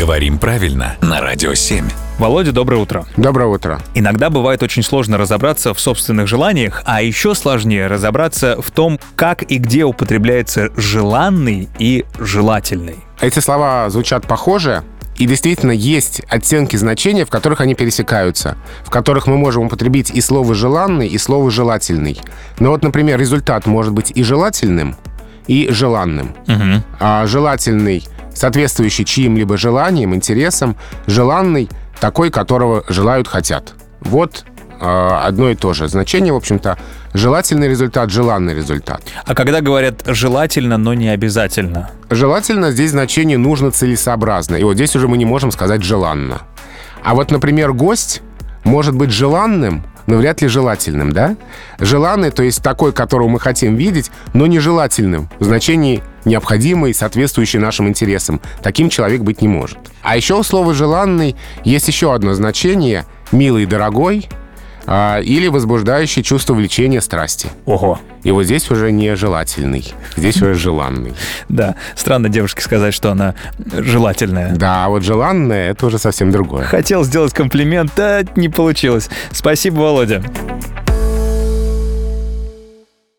Говорим правильно на Радио 7. Володя, доброе утро. Доброе утро. Иногда бывает очень сложно разобраться в собственных желаниях, а еще сложнее разобраться в том, как и где употребляется желанный и желательный. Эти слова звучат похоже, и действительно есть оттенки значения, в которых они пересекаются, в которых мы можем употребить и слово «желанный», и слово «желательный». Но вот, например, результат может быть и желательным, и желанным. Угу. А желательный, соответствующий чьим-либо желаниям, интересам, желанный, такой, которого желают, хотят. Вот э, одно и то же. Значение, в общем-то, желательный результат, желанный результат. А когда говорят желательно, но не обязательно? Желательно здесь значение нужно целесообразно. И вот здесь уже мы не можем сказать желанно. А вот, например, гость может быть желанным, но вряд ли желательным, да? Желанный, то есть такой, которого мы хотим видеть, но нежелательным в значении необходимый, соответствующий нашим интересам. Таким человек быть не может. А еще у слова «желанный» есть еще одно значение — «милый, дорогой», а, или возбуждающий чувство влечения страсти. Ого. И вот здесь уже не желательный, здесь уже желанный. Да, странно девушке сказать, что она желательная. Да, а вот желанное — это уже совсем другое. Хотел сделать комплимент, да не получилось. Спасибо, Володя.